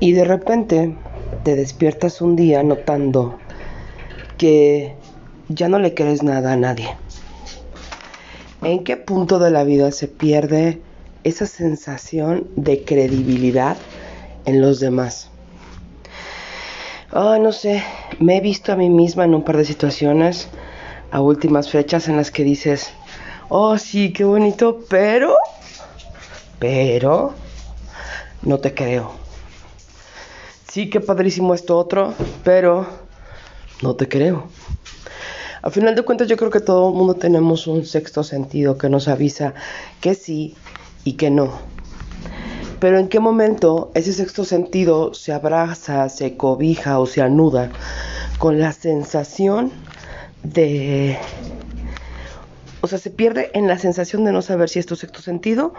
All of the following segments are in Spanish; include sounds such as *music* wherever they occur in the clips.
Y de repente te despiertas un día notando que ya no le crees nada a nadie. ¿En qué punto de la vida se pierde esa sensación de credibilidad en los demás? Oh, no sé, me he visto a mí misma en un par de situaciones a últimas fechas en las que dices, oh sí, qué bonito, pero, pero, no te creo. Sí, qué padrísimo esto otro, pero no te creo. A final de cuentas yo creo que todo el mundo tenemos un sexto sentido que nos avisa que sí y que no. Pero en qué momento ese sexto sentido se abraza, se cobija o se anuda con la sensación de... O sea, se pierde en la sensación de no saber si es tu sexto sentido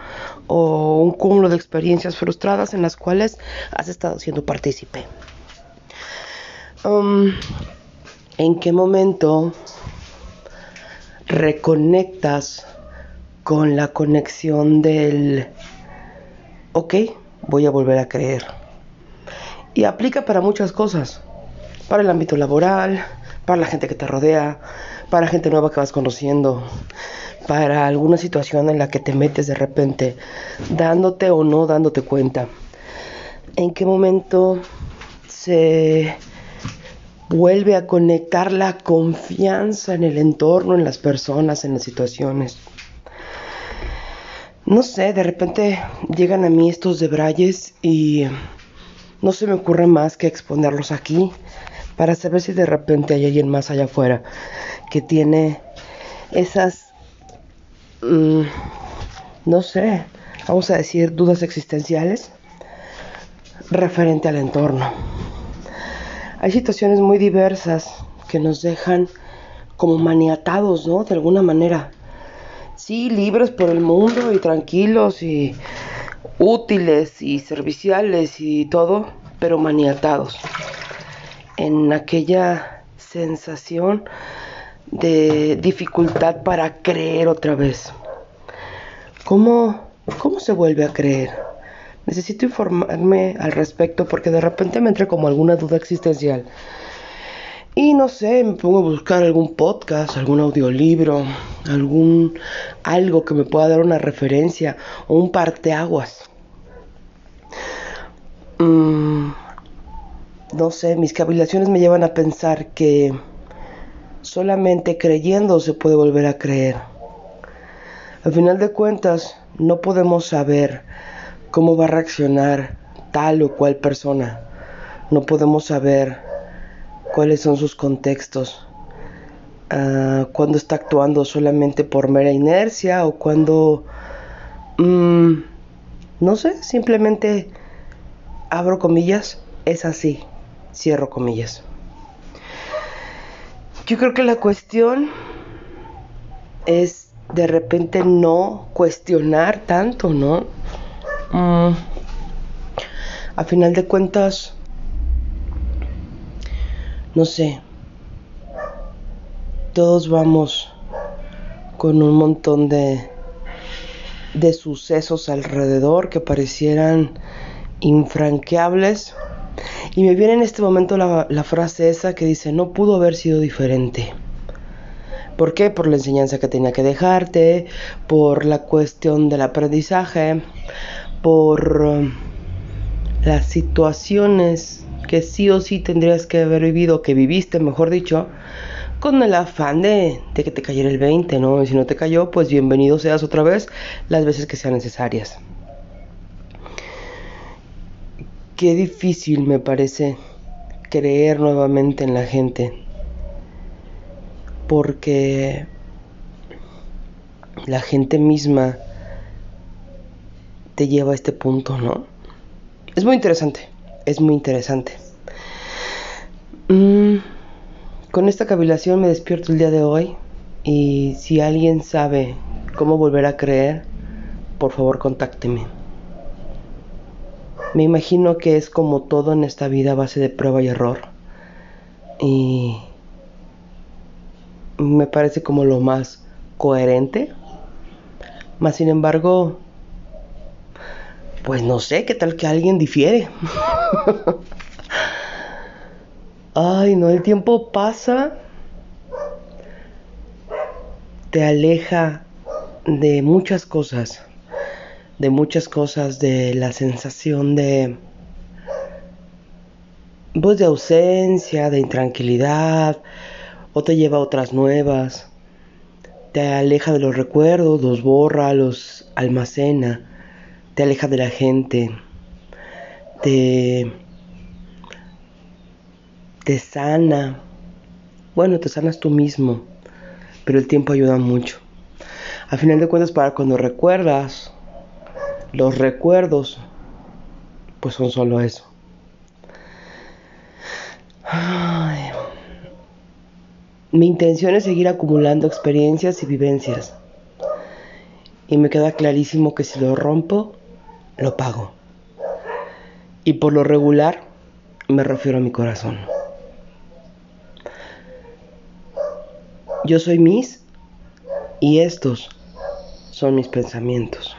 o un cúmulo de experiencias frustradas en las cuales has estado siendo partícipe. Um, ¿En qué momento reconectas con la conexión del ok, voy a volver a creer. Y aplica para muchas cosas, para el ámbito laboral, para la gente que te rodea, para gente nueva que vas conociendo, para alguna situación en la que te metes de repente, dándote o no dándote cuenta. ¿En qué momento se vuelve a conectar la confianza en el entorno, en las personas, en las situaciones? no sé, de repente llegan a mí estos debrayes y no se me ocurre más que exponerlos aquí para saber si de repente hay alguien más allá afuera que tiene esas, mm, no sé, vamos a decir, dudas existenciales referente al entorno. Hay situaciones muy diversas que nos dejan como maniatados, ¿no? De alguna manera sí, libres por el mundo y tranquilos y útiles y serviciales y todo, pero maniatados en aquella sensación de dificultad para creer otra vez. ¿Cómo, cómo se vuelve a creer? Necesito informarme al respecto porque de repente me entra como alguna duda existencial. Y no sé, me pongo a buscar algún podcast, algún audiolibro, algún algo que me pueda dar una referencia o un parteaguas. Mm, no sé, mis cavilaciones me llevan a pensar que solamente creyendo se puede volver a creer. Al final de cuentas, no podemos saber cómo va a reaccionar tal o cual persona. No podemos saber cuáles son sus contextos, uh, cuando está actuando solamente por mera inercia o cuando, mm, no sé, simplemente abro comillas, es así, cierro comillas. Yo creo que la cuestión es de repente no cuestionar tanto, ¿no? Mm, a final de cuentas, no sé, todos vamos con un montón de, de sucesos alrededor que parecieran infranqueables. Y me viene en este momento la, frase esa que dice, no pudo haber sido diferente. ¿Por qué? Por la enseñanza que tenía que dejarte, por la cuestión del aprendizaje, por um, las situaciones que sí o sí tendrías que haber vivido, que viviste, mejor dicho, con el afán de, que te cayera el 20, ¿no? Y si no te cayó, pues bienvenido seas otra vez las veces que sean necesarias. Qué difícil me parece creer nuevamente en la gente. Porque la gente misma te lleva a este punto, ¿no? Es muy interesante es muy interesante. Mm, con esta cavilación me despierto el día de hoy y si alguien sabe cómo volver a creer, por favor contácteme. Me imagino que es como todo en esta vida a base de prueba y error. Y me parece como lo más coherente. Más sin embargo, Pues no sé, qué tal que alguien difiere. *laughs* Ay, no, el tiempo pasa, te aleja de muchas cosas, de muchas cosas, de la sensación de, pues de ausencia, de intranquilidad, o te lleva a otras nuevas, te aleja de los recuerdos, los borra, los almacena, te aleja de la gente, te te sana. Bueno, te sanas tú mismo, pero el tiempo ayuda mucho. A final de cuentas, para cuando recuerdas, los recuerdos, pues son solo eso. Mi intención es seguir acumulando experiencias y vivencias. Y me queda clarísimo que si lo rompo, lo pago. Y por lo regular, me refiero a mi corazón. Yo soy mis y estos son mis pensamientos.